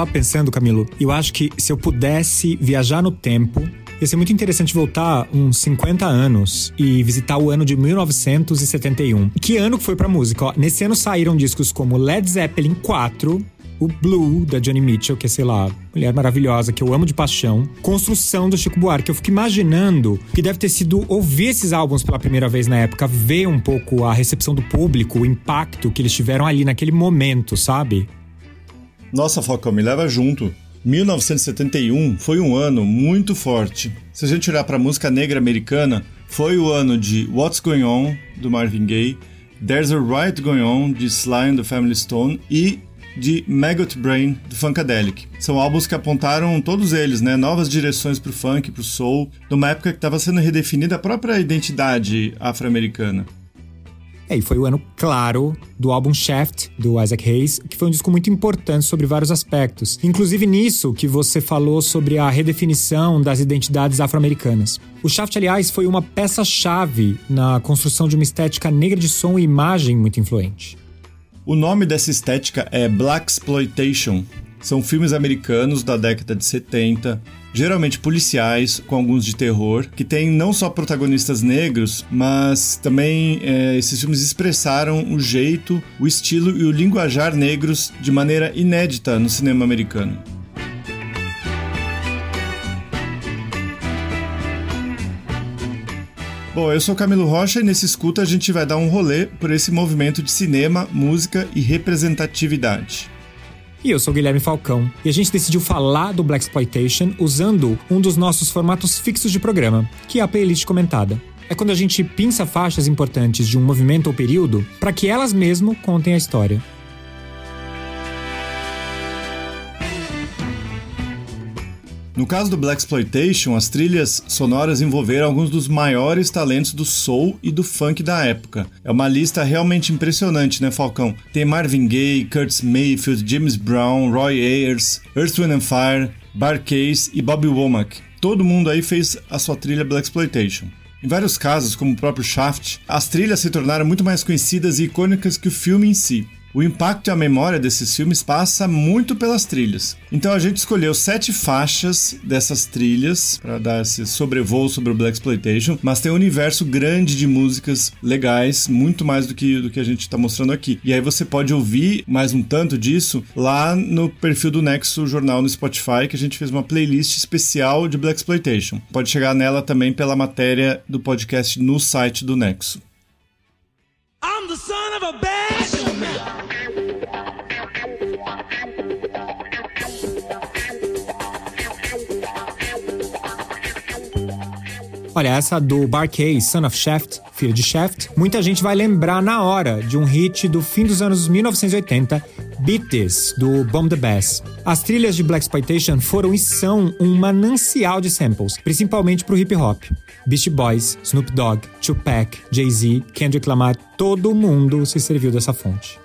tava pensando, Camilo, eu acho que se eu pudesse viajar no tempo, ia ser muito interessante voltar uns 50 anos e visitar o ano de 1971. Que ano que foi pra música? Ó, nesse ano saíram discos como Led Zeppelin 4, o Blue, da Johnny Mitchell, que é, sei lá, mulher maravilhosa, que eu amo de paixão. Construção do Chico Buarque. Eu fico imaginando que deve ter sido ouvir esses álbuns pela primeira vez na época, ver um pouco a recepção do público, o impacto que eles tiveram ali naquele momento, sabe? Nossa, Falcão, me leva junto. 1971 foi um ano muito forte. Se a gente olhar para a música negra americana, foi o ano de What's Going On, do Marvin Gaye, There's a Right Going On, de Sly and the Family Stone e de Maggot Brain, do Funkadelic. São álbuns que apontaram, todos eles, né, novas direções para o funk, para o soul, numa época que estava sendo redefinida a própria identidade afro-americana. É, e foi o ano, claro, do álbum Shaft, do Isaac Hayes, que foi um disco muito importante sobre vários aspectos. Inclusive nisso que você falou sobre a redefinição das identidades afro-americanas. O Shaft, aliás, foi uma peça-chave na construção de uma estética negra de som e imagem muito influente. O nome dessa estética é Black Exploitation. São filmes americanos da década de 70, geralmente policiais, com alguns de terror, que tem não só protagonistas negros, mas também é, esses filmes expressaram o jeito, o estilo e o linguajar negros de maneira inédita no cinema americano. Bom, eu sou Camilo Rocha e nesse escuta a gente vai dar um rolê por esse movimento de cinema, música e representatividade. E eu sou Guilherme Falcão, e a gente decidiu falar do Black Exploitation usando um dos nossos formatos fixos de programa, que é a playlist comentada. É quando a gente pinça faixas importantes de um movimento ou período para que elas mesmo contem a história. No caso do Black Exploitation, as trilhas sonoras envolveram alguns dos maiores talentos do soul e do funk da época. É uma lista realmente impressionante, né, Falcão? Tem Marvin Gaye, Curtis Mayfield, James Brown, Roy Ayers, Earth, Wind and Fire, Bar Case e Bobby Womack. Todo mundo aí fez a sua trilha Black Exploitation. Em vários casos, como o próprio Shaft, as trilhas se tornaram muito mais conhecidas e icônicas que o filme em si. O impacto e a memória desses filmes passa muito pelas trilhas. Então a gente escolheu sete faixas dessas trilhas para dar esse sobrevoo sobre o Black Exploitation, mas tem um universo grande de músicas legais, muito mais do que do que a gente está mostrando aqui. E aí você pode ouvir mais um tanto disso lá no perfil do Nexo Jornal no Spotify, que a gente fez uma playlist especial de Black Exploitation. Pode chegar nela também pela matéria do podcast no site do Nexo. I'm the son of a Olha, essa do Barkay, Son of Shaft, filho de Shaft, muita gente vai lembrar na hora de um hit do fim dos anos 1980, Beat This, do Bomb the Bass. As trilhas de Black Exploitation foram e são um manancial de samples, principalmente pro hip hop. Beastie Boys, Snoop Dogg, Tupac, Jay-Z, Kendrick Lamar, todo mundo se serviu dessa fonte.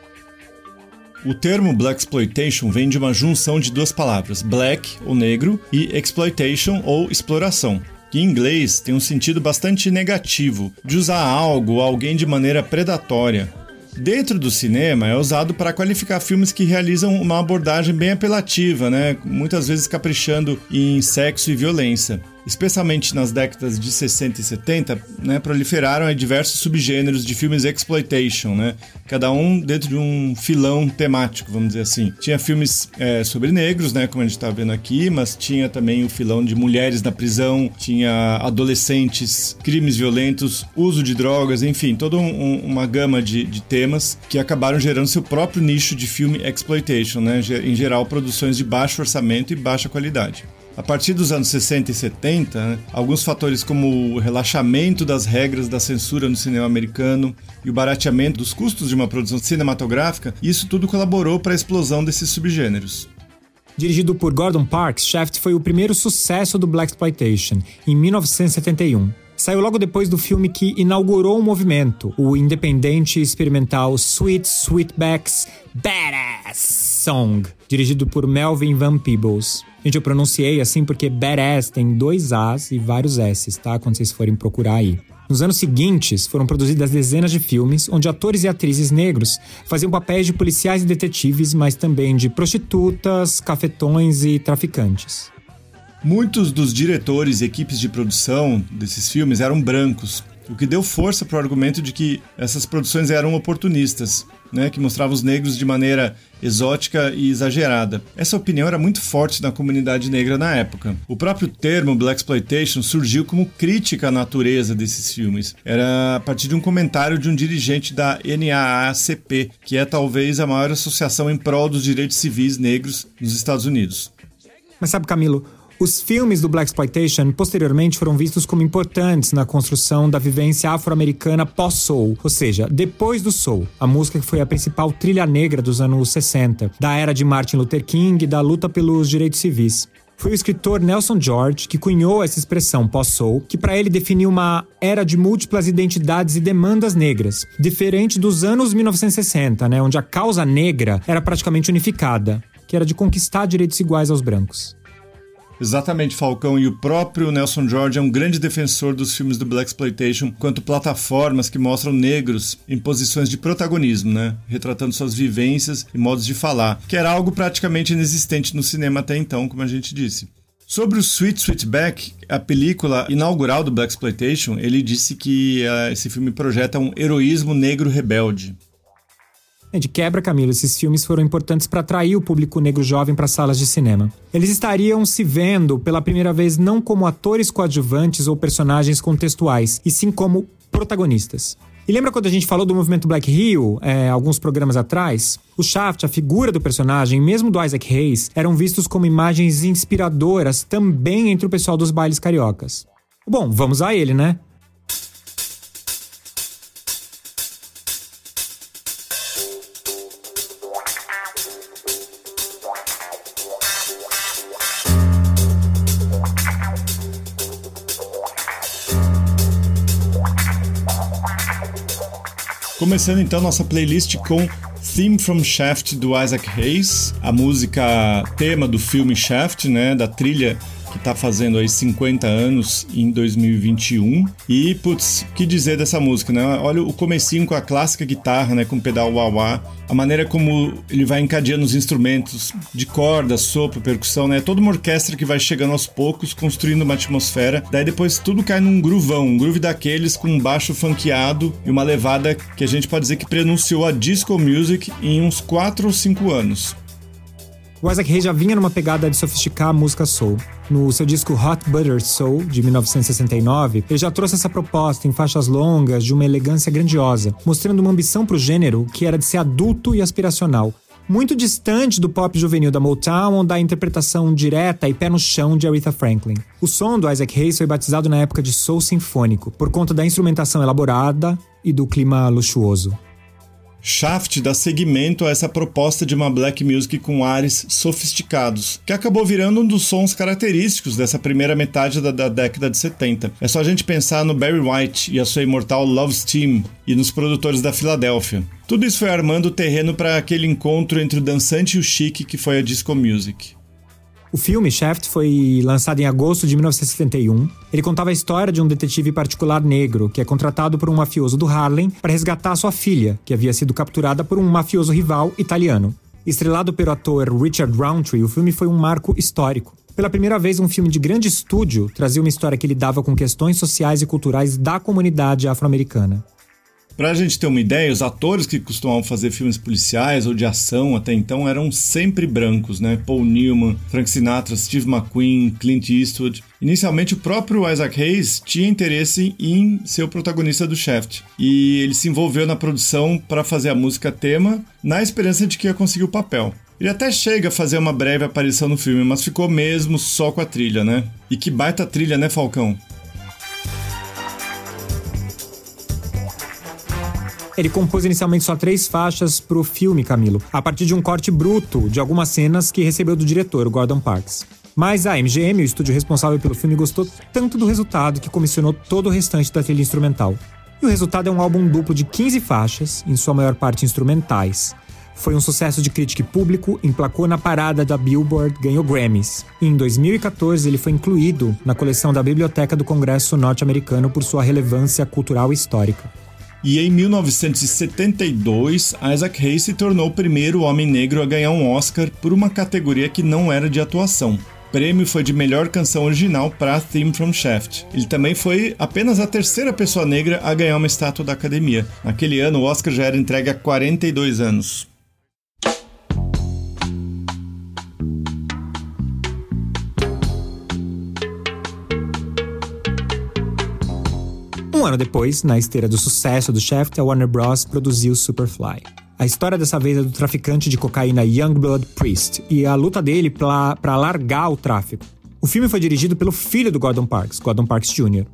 O termo Black Exploitation vem de uma junção de duas palavras, black, ou negro, e exploitation, ou exploração em inglês tem um sentido bastante negativo, de usar algo ou alguém de maneira predatória. Dentro do cinema é usado para qualificar filmes que realizam uma abordagem bem apelativa, né? muitas vezes caprichando em sexo e violência especialmente nas décadas de 60 e 70, né, proliferaram diversos subgêneros de filmes exploitation, né, cada um dentro de um filão temático, vamos dizer assim. Tinha filmes é, sobre negros, né, como a gente está vendo aqui, mas tinha também o filão de mulheres na prisão, tinha adolescentes, crimes violentos, uso de drogas, enfim, toda um, uma gama de, de temas que acabaram gerando seu próprio nicho de filme exploitation, né, em geral produções de baixo orçamento e baixa qualidade. A partir dos anos 60 e 70, né, alguns fatores como o relaxamento das regras da censura no cinema americano e o barateamento dos custos de uma produção cinematográfica, isso tudo colaborou para a explosão desses subgêneros. Dirigido por Gordon Parks, Shaft foi o primeiro sucesso do Black Exploitation, em 1971. Saiu logo depois do filme que inaugurou o movimento, o independente experimental Sweet Sweetback's Badass Song, dirigido por Melvin Van Peebles. Gente, eu pronunciei assim porque badass tem dois As e vários S's, tá? Quando vocês forem procurar aí. Nos anos seguintes, foram produzidas dezenas de filmes onde atores e atrizes negros faziam papéis de policiais e detetives, mas também de prostitutas, cafetões e traficantes. Muitos dos diretores e equipes de produção desses filmes eram brancos, o que deu força para o argumento de que essas produções eram oportunistas, né, que mostravam os negros de maneira exótica e exagerada. Essa opinião era muito forte na comunidade negra na época. O próprio termo Black Exploitation surgiu como crítica à natureza desses filmes. Era a partir de um comentário de um dirigente da NAACP, que é talvez a maior associação em prol dos direitos civis negros nos Estados Unidos. Mas sabe, Camilo, os filmes do Black Exploitation posteriormente foram vistos como importantes na construção da vivência afro-americana pós-soul, ou seja, depois do soul, a música que foi a principal trilha negra dos anos 60, da era de Martin Luther King e da luta pelos direitos civis. Foi o escritor Nelson George que cunhou essa expressão pós-soul, que para ele definiu uma era de múltiplas identidades e demandas negras, diferente dos anos 1960, né, onde a causa negra era praticamente unificada, que era de conquistar direitos iguais aos brancos. Exatamente, Falcão. E o próprio Nelson George é um grande defensor dos filmes do Black Exploitation quanto plataformas que mostram negros em posições de protagonismo, né? Retratando suas vivências e modos de falar, que era algo praticamente inexistente no cinema até então, como a gente disse. Sobre o Sweet Sweetback, a película inaugural do Black Exploitation, ele disse que uh, esse filme projeta um heroísmo negro rebelde. É, de quebra, Camilo, esses filmes foram importantes para atrair o público negro jovem para salas de cinema. Eles estariam se vendo pela primeira vez não como atores coadjuvantes ou personagens contextuais, e sim como protagonistas. E lembra quando a gente falou do movimento Black Hill, é, alguns programas atrás? O Shaft, a figura do personagem, mesmo do Isaac Hayes, eram vistos como imagens inspiradoras também entre o pessoal dos bailes cariocas. Bom, vamos a ele, né? Começando então nossa playlist com Theme from Shaft do Isaac Hayes, a música tema do filme Shaft, né, da trilha que tá fazendo aí 50 anos em 2021. E, putz, que dizer dessa música, né? Olha o comecinho com a clássica guitarra, né? Com o pedal wah-wah. A maneira como ele vai encadeando os instrumentos de corda, sopro, percussão, né? Toda uma orquestra que vai chegando aos poucos, construindo uma atmosfera. Daí depois tudo cai num groovão, um groove daqueles com um baixo funkeado e uma levada que a gente pode dizer que prenunciou a disco music em uns 4 ou 5 anos. O Isaac Hayes já vinha numa pegada de sofisticar a música soul. No seu disco Hot Butter Soul, de 1969, ele já trouxe essa proposta em faixas longas de uma elegância grandiosa, mostrando uma ambição para o gênero que era de ser adulto e aspiracional, muito distante do pop juvenil da Motown ou da interpretação direta e pé no chão de Aretha Franklin. O som do Isaac Hayes foi batizado na época de soul sinfônico, por conta da instrumentação elaborada e do clima luxuoso. Shaft dá seguimento a essa proposta de uma black music com ares sofisticados, que acabou virando um dos sons característicos dessa primeira metade da, da, década de 70. É só a gente pensar no Barry White e a sua imortal Love Steam e nos produtores da Filadélfia. Tudo isso foi armando o terreno para aquele encontro entre o dançante e o chique que foi a disco music. O filme Shaft foi lançado em agosto de 1971. Ele contava a história de um detetive particular negro que é contratado por um mafioso do Harlem para resgatar sua filha, que havia sido capturada por um mafioso rival italiano. Estrelado pelo ator Richard Roundtree, o filme foi um marco histórico. Pela primeira vez, um filme de grande estúdio trazia uma história que lidava com questões sociais e culturais da comunidade afro-americana. Pra gente ter uma ideia, os atores que costumavam fazer filmes policiais ou de ação até então eram sempre brancos, né? Paul Newman, Frank Sinatra, Steve McQueen, Clint Eastwood. Inicialmente, o próprio Isaac Hayes tinha interesse em ser o protagonista do Shaft e ele se envolveu na produção para fazer a música tema, na esperança de que ia conseguir o papel. Ele até chega a fazer uma breve aparição no filme, mas ficou mesmo só com a trilha, né? E que baita trilha, né, Falcão? Ele compôs inicialmente só três faixas para o filme, Camilo, a partir de um corte bruto de algumas cenas que recebeu do diretor, Gordon Parks. Mas a MGM, o estúdio responsável pelo filme, gostou tanto do resultado que comissionou todo o restante da trilha instrumental. E o resultado é um álbum duplo de 15 faixas, em sua maior parte instrumentais. Foi um sucesso de crítica e público, emplacou na parada da Billboard, ganhou Grammys. E em 2014, ele foi incluído na coleção da Biblioteca do Congresso Norte-Americano por sua relevância cultural e histórica. E em 1972, Isaac Hayes se tornou o primeiro homem negro a ganhar um Oscar por uma categoria que não era de atuação. O prêmio foi de melhor canção original para Theme from Shaft. Ele também foi apenas a terceira pessoa negra a ganhar uma estátua da academia. Naquele ano, o Oscar já era entregue há 42 anos. Um ano depois, na esteira do sucesso do Shaft, a Warner Bros. produziu Superfly. A história dessa vez é do traficante de cocaína Youngblood Priest e a luta dele para largar o tráfico. O filme foi dirigido pelo filho do Gordon Parks, Gordon Parks Jr.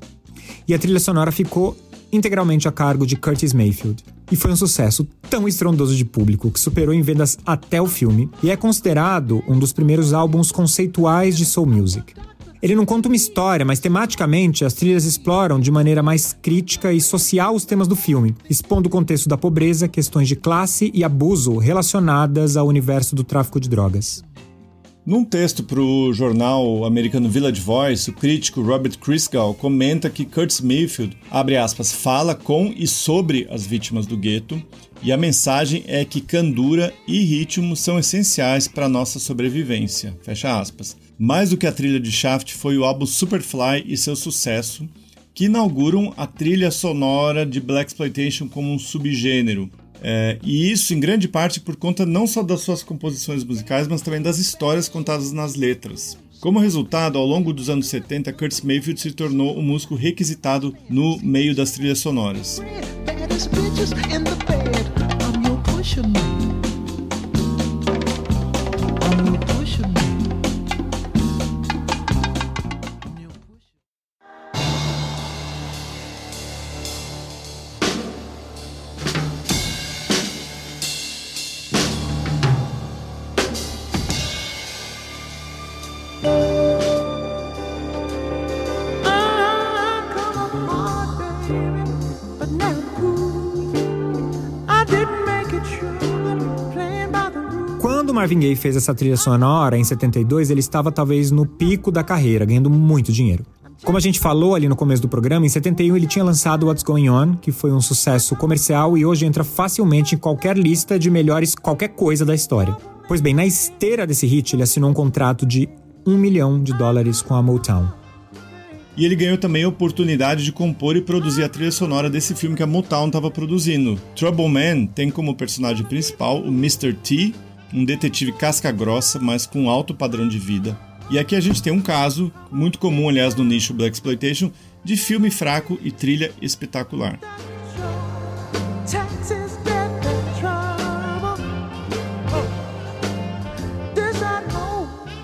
E a trilha sonora ficou integralmente a cargo de Curtis Mayfield. E foi um sucesso tão estrondoso de público que superou em vendas até o filme e é considerado um dos primeiros álbuns conceituais de soul music. Ele não conta uma história, mas tematicamente as trilhas exploram de maneira mais crítica e social os temas do filme, expondo o contexto da pobreza, questões de classe e abuso relacionadas ao universo do tráfico de drogas. Num texto para o jornal americano Village Voice, o crítico Robert Christgau comenta que Curtis Mayfield, abre aspas, fala com e sobre as vítimas do gueto, e a mensagem é que candura e ritmo são essenciais para nossa sobrevivência, fecha aspas. Mais do que a trilha de Shaft foi o álbum Superfly e seu sucesso, que inauguram a trilha sonora de Black Exploitation como um subgênero. É, e isso em grande parte por conta não só das suas composições musicais, mas também das histórias contadas nas letras. Como resultado, ao longo dos anos 70, Curtis Mayfield se tornou um músico requisitado no meio das trilhas sonoras. should know. Marvin Gaye fez essa trilha sonora em 72, ele estava talvez no pico da carreira, ganhando muito dinheiro. Como a gente falou ali no começo do programa, em 71 ele tinha lançado What's Going On, que foi um sucesso comercial e hoje entra facilmente em qualquer lista de melhores qualquer coisa da história. Pois bem, na esteira desse hit, ele assinou um contrato de um milhão de dólares com a Motown. E ele ganhou também a oportunidade de compor e produzir a trilha sonora desse filme que a Motown estava produzindo. Trouble Man tem como personagem principal o Mr. T, um detetive casca-grossa, mas com alto padrão de vida. E aqui a gente tem um caso, muito comum, aliás, no nicho Black Exploitation, de filme fraco e trilha espetacular.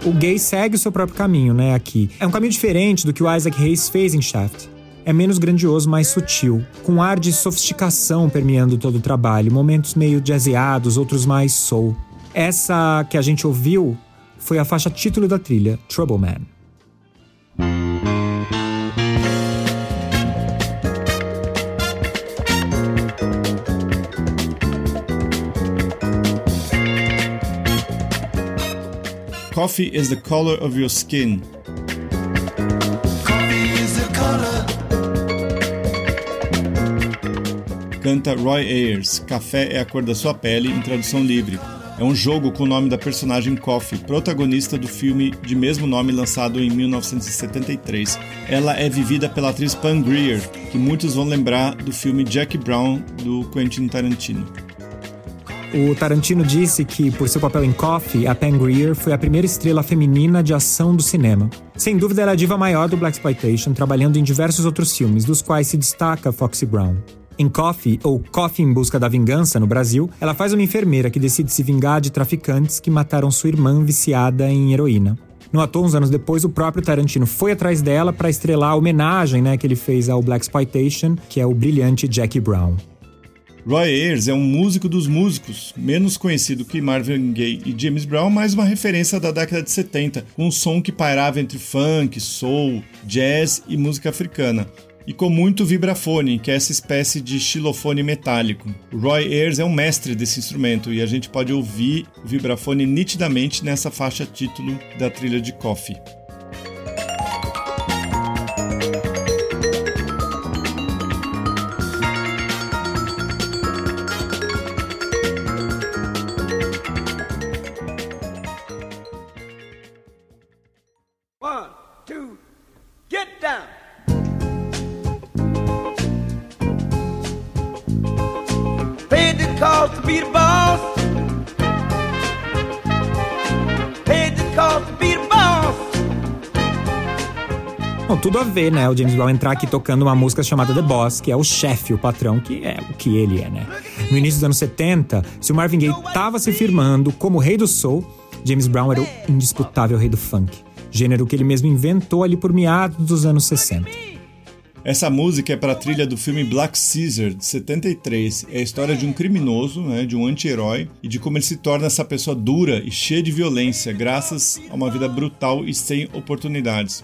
O gay segue o seu próprio caminho, né, aqui. É um caminho diferente do que o Isaac Hayes fez em Shaft. É menos grandioso, mais sutil, com um ar de sofisticação permeando todo o trabalho, momentos meio jazzeados, outros mais soul. Essa que a gente ouviu foi a faixa título da trilha, Trouble Man. Coffee is the color of your skin. Canta Roy Ayers, Café é a cor da sua pele, em tradução livre. É um jogo com o nome da personagem Coffee, protagonista do filme de mesmo nome lançado em 1973. Ela é vivida pela atriz Pam Grier, que muitos vão lembrar do filme Jack Brown do Quentin Tarantino. O Tarantino disse que, por seu papel em Coffee, a Pam Grier foi a primeira estrela feminina de ação do cinema. Sem dúvida, ela é a diva maior do Black Exploitation, trabalhando em diversos outros filmes, dos quais se destaca Foxy Brown. Em Coffee, ou Coffee em Busca da Vingança, no Brasil, ela faz uma enfermeira que decide se vingar de traficantes que mataram sua irmã viciada em heroína. No ator, uns anos depois, o próprio Tarantino foi atrás dela para estrelar a homenagem né, que ele fez ao Black Exploitation, que é o brilhante Jackie Brown. Roy Ayers é um músico dos músicos, menos conhecido que Marvin Gaye e James Brown, mas uma referência da década de 70, com um som que pairava entre funk, soul, jazz e música africana. E com muito vibrafone, que é essa espécie de xilofone metálico. O Roy Ayers é um mestre desse instrumento e a gente pode ouvir o vibrafone nitidamente nessa faixa título da trilha de Coffee. Ver, né? O James Brown entrar aqui tocando uma música chamada The Boss, que é o chefe, o patrão, que é o que ele é, né? No início dos anos 70, se o Marvin Gaye estava se firmando como rei do soul, James Brown era o indisputável rei do funk, gênero que ele mesmo inventou ali por meados dos anos 60. Essa música é para a trilha do filme Black Caesar, de 73. É a história de um criminoso, né, de um anti-herói, e de como ele se torna essa pessoa dura e cheia de violência, graças a uma vida brutal e sem oportunidades.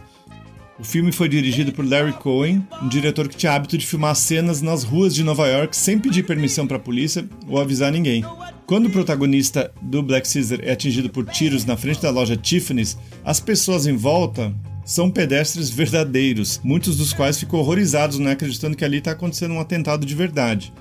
O filme foi dirigido por Larry Cohen, um diretor que tinha hábito de filmar cenas nas ruas de Nova York sem pedir permissão para a polícia ou avisar ninguém. Quando o protagonista do Black Caesar é atingido por tiros na frente da loja Tiffany's, as pessoas em volta são pedestres verdadeiros, muitos dos quais ficam horrorizados, né, acreditando que ali está acontecendo um atentado de verdade.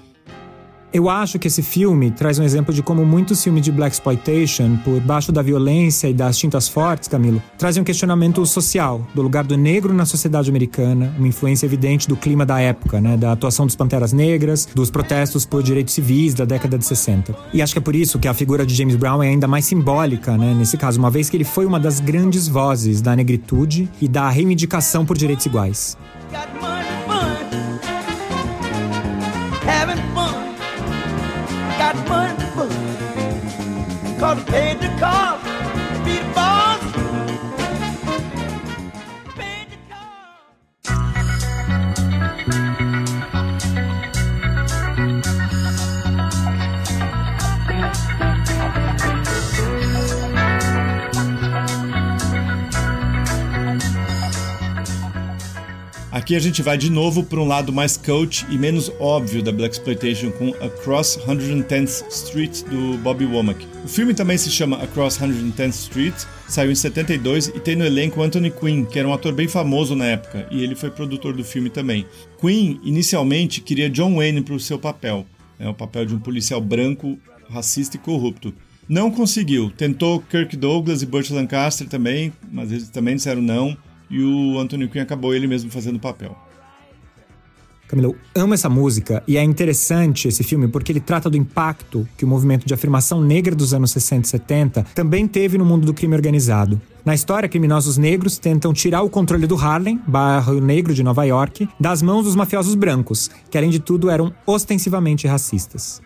Eu acho que esse filme traz um exemplo de como muitos filmes de Black Exploitation, por baixo da violência e das tintas fortes, Camilo, trazem um questionamento social, do lugar do negro na sociedade americana, uma influência evidente do clima da época, né, da atuação dos Panteras Negras, dos protestos por direitos civis da década de 60. E acho que é por isso que a figura de James Brown é ainda mais simbólica, né, nesse caso, uma vez que ele foi uma das grandes vozes da negritude e da reivindicação por direitos iguais. Cause paid the cost. Aqui a gente vai de novo para um lado mais coach e menos óbvio da Black Exploitation com Across 110th Street do Bobby Womack. O filme também se chama Across 110th Street, saiu em 72 e tem no elenco Anthony Quinn, que era um ator bem famoso na época, e ele foi produtor do filme também. Quinn inicialmente queria John Wayne para o seu papel, é o papel de um policial branco, racista e corrupto. Não conseguiu, tentou Kirk Douglas e Burt Lancaster também, mas eles também disseram não e o Anthony Quinn acabou ele mesmo fazendo o papel. Camila, eu amo essa música e é interessante esse filme porque ele trata do impacto que o movimento de afirmação negra dos anos 60 e 70 também teve no mundo do crime organizado. Na história, criminosos negros tentam tirar o controle do Harlem, bairro negro de Nova York, das mãos dos mafiosos brancos, que além de tudo eram ostensivamente racistas.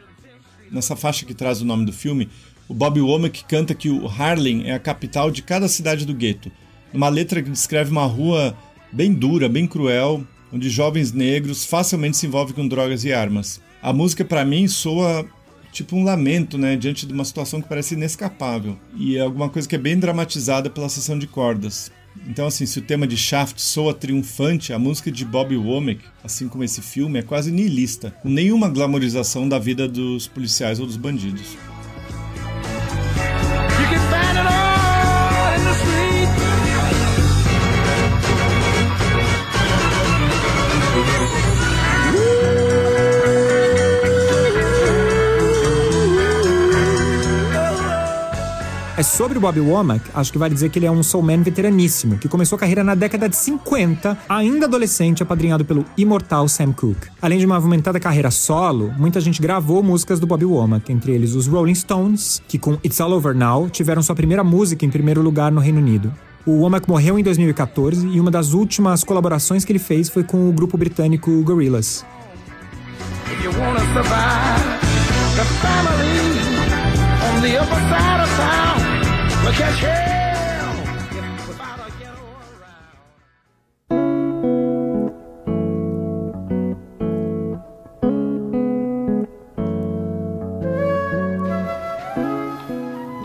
Nessa faixa que traz o nome do filme, o Bob Womack canta que o Harlem é a capital de cada cidade do gueto uma letra que descreve uma rua bem dura, bem cruel, onde jovens negros facilmente se envolvem com drogas e armas. A música para mim soa tipo um lamento, né, diante de uma situação que parece inescapável e é alguma coisa que é bem dramatizada pela sessão de cordas. Então, assim, se o tema de Shaft soa triunfante, a música de Bobby Womack, assim como esse filme, é quase niilista, com nenhuma glamorização da vida dos policiais ou dos bandidos. É sobre o Bobby Womack, acho que vale dizer que ele é um soulman veteraníssimo, que começou a carreira na década de 50, ainda adolescente, apadrinhado pelo imortal Sam Cooke. Além de uma movimentada carreira solo, muita gente gravou músicas do Bobby Womack, entre eles os Rolling Stones, que com It's All Over Now tiveram sua primeira música em primeiro lugar no Reino Unido. O Womack morreu em 2014 e uma das últimas colaborações que ele fez foi com o grupo britânico Gorillaz. A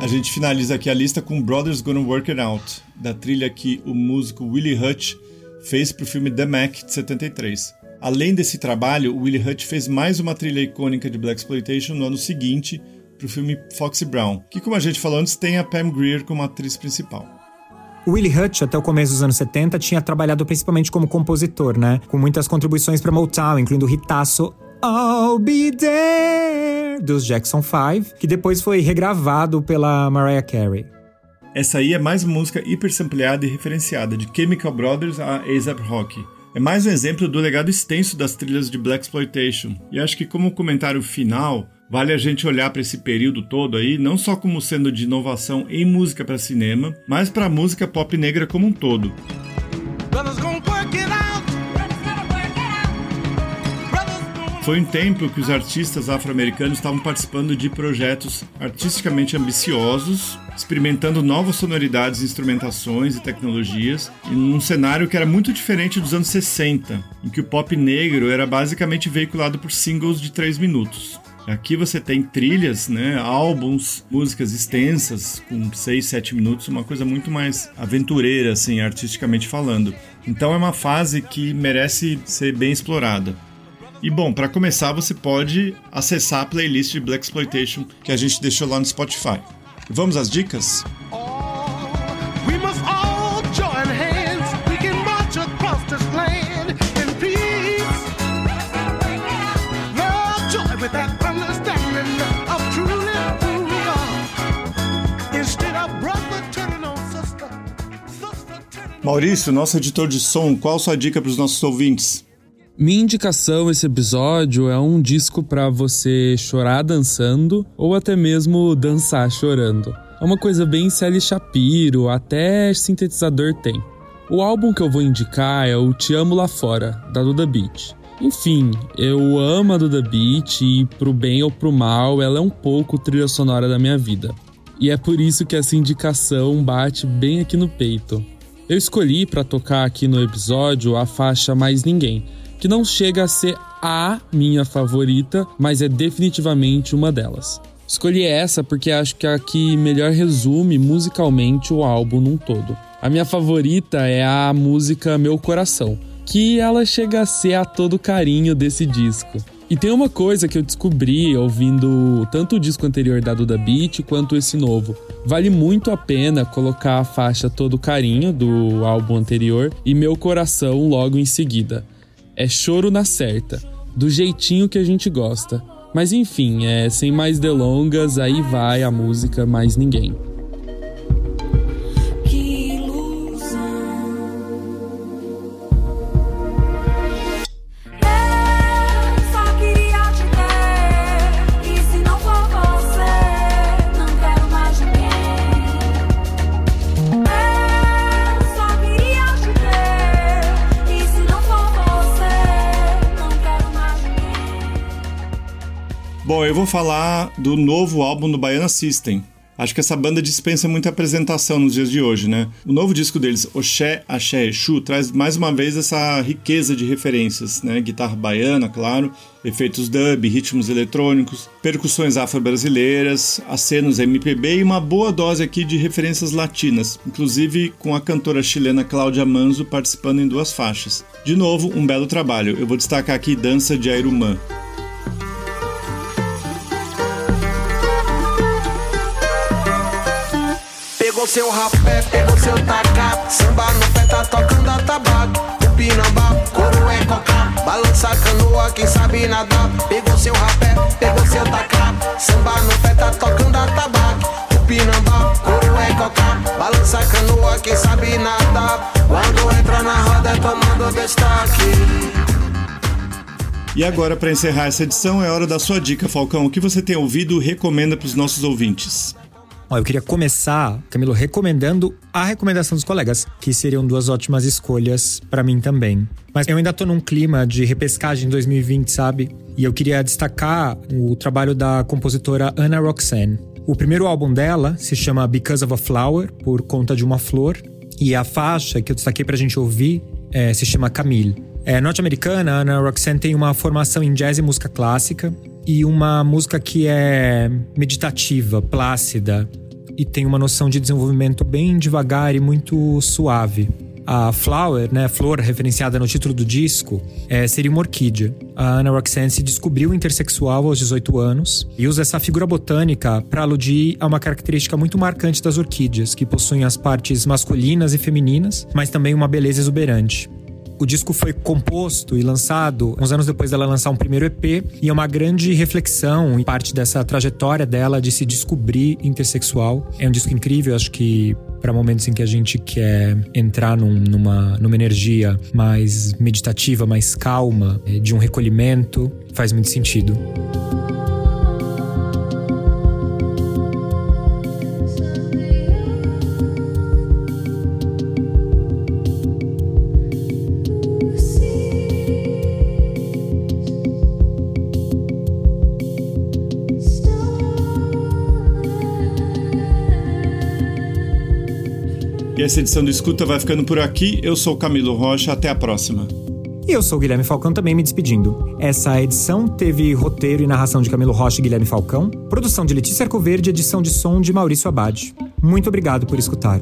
gente finaliza aqui a lista com Brothers Gonna Work It Out, da trilha que o músico Willie Hutch fez para o filme The Mac de 73. Além desse trabalho, Willie Hutch fez mais uma trilha icônica de Black Exploitation no ano seguinte, para o filme Foxy Brown, que, como a gente falou antes, tem a Pam Grier como atriz principal. O Willie Hutch, até o começo dos anos 70, tinha trabalhado principalmente como compositor, né? Com muitas contribuições para Motown, incluindo o hitaço I'll Be There, dos Jackson 5, que depois foi regravado pela Mariah Carey. Essa aí é mais uma música hipersampleada e referenciada, de Chemical Brothers a A$AP Rocky. É mais um exemplo do legado extenso das trilhas de Black Exploitation. E acho que como comentário final, vale a gente olhar para esse período todo aí, não só como sendo de inovação em música para cinema, mas para a música pop negra como um todo. Foi um tempo que os artistas afro-americanos estavam participando de projetos artisticamente ambiciosos, experimentando novas sonoridades, instrumentações e tecnologias, em um cenário que era muito diferente dos anos 60, em que o pop negro era basicamente veiculado por singles de 3 minutos. Aqui você tem trilhas, né, álbuns, músicas extensas com 6, 7 minutos, uma coisa muito mais aventureira assim, artisticamente falando. Então é uma fase que merece ser bem explorada. E bom, para começar, você pode acessar a playlist de Black Exploitation que a gente deixou lá no Spotify. Vamos às dicas? Maurício, nosso editor de som, qual sua dica para os nossos ouvintes? Minha indicação esse episódio é um disco para você chorar dançando ou até mesmo dançar chorando. É uma coisa bem Sally Shapiro, até sintetizador tem. O álbum que eu vou indicar é o Te Amo Lá Fora, da Duda Beat. Enfim, eu amo a Duda Beat e pro bem ou pro mal, ela é um pouco trilha sonora da minha vida. E é por isso que essa indicação bate bem aqui no peito. Eu escolhi para tocar aqui no episódio a faixa Mais Ninguém, que não chega a ser a minha favorita, mas é definitivamente uma delas. Escolhi essa porque acho que é a que melhor resume musicalmente o álbum num todo. A minha favorita é a música Meu Coração, que ela chega a ser a todo carinho desse disco. E tem uma coisa que eu descobri ouvindo tanto o disco anterior da Duda Beat quanto esse novo. Vale muito a pena colocar a faixa Todo Carinho do álbum anterior e Meu Coração logo em seguida é choro na certa, do jeitinho que a gente gosta. Mas enfim, é, sem mais delongas, aí vai a música Mais Ninguém. Eu vou falar do novo álbum do Baiana System. Acho que essa banda dispensa muita apresentação nos dias de hoje, né? O novo disco deles, Oxé, Axé, Exu, traz mais uma vez essa riqueza de referências, né? Guitarra baiana, claro, efeitos dub, ritmos eletrônicos, percussões afro-brasileiras, acenos MPB e uma boa dose aqui de referências latinas, inclusive com a cantora chilena Cláudia Manzo participando em duas faixas. De novo, um belo trabalho. Eu vou destacar aqui Dança de Airumã. Seu rapé, pegou seu tacá Samba no pé tá tocando a tabaco. Pinambá, couro é cocá Balança a canoa, quem sabe nadar. Pegou seu rapé, pegou seu tacá Samba no pé tá tocando a tabaco. Pinambá, couro é cocá Balança a canoa, quem sabe nadar. Quando entra na roda é tomando destaque. E agora, para encerrar essa edição, é hora da sua dica, Falcão. O que você tem ouvido recomenda para os nossos ouvintes? Ó, eu queria começar, Camilo, recomendando a recomendação dos colegas, que seriam duas ótimas escolhas para mim também. Mas eu ainda tô num clima de repescagem 2020, sabe? E eu queria destacar o trabalho da compositora Anna Roxanne. O primeiro álbum dela se chama Because of a Flower, por conta de uma flor. E a faixa que eu destaquei pra gente ouvir é, se chama Camille. É, norte-americana, Anna Roxanne tem uma formação em jazz e música clássica e uma música que é meditativa, plácida, e tem uma noção de desenvolvimento bem devagar e muito suave. A flower, né, flor referenciada no título do disco, é, seria uma orquídea. A Anna Roxanne se descobriu intersexual aos 18 anos e usa essa figura botânica para aludir a uma característica muito marcante das orquídeas, que possuem as partes masculinas e femininas, mas também uma beleza exuberante. O disco foi composto e lançado uns anos depois dela lançar um primeiro EP, e é uma grande reflexão e parte dessa trajetória dela de se descobrir intersexual. É um disco incrível, acho que para momentos em que a gente quer entrar num, numa, numa energia mais meditativa, mais calma, eh, de um recolhimento, faz muito sentido. E essa edição do Escuta vai ficando por aqui. Eu sou Camilo Rocha, até a próxima. E eu sou Guilherme Falcão, também me despedindo. Essa edição teve roteiro e narração de Camilo Rocha e Guilherme Falcão, produção de Letícia Arcoverde edição de som de Maurício Abad. Muito obrigado por escutar.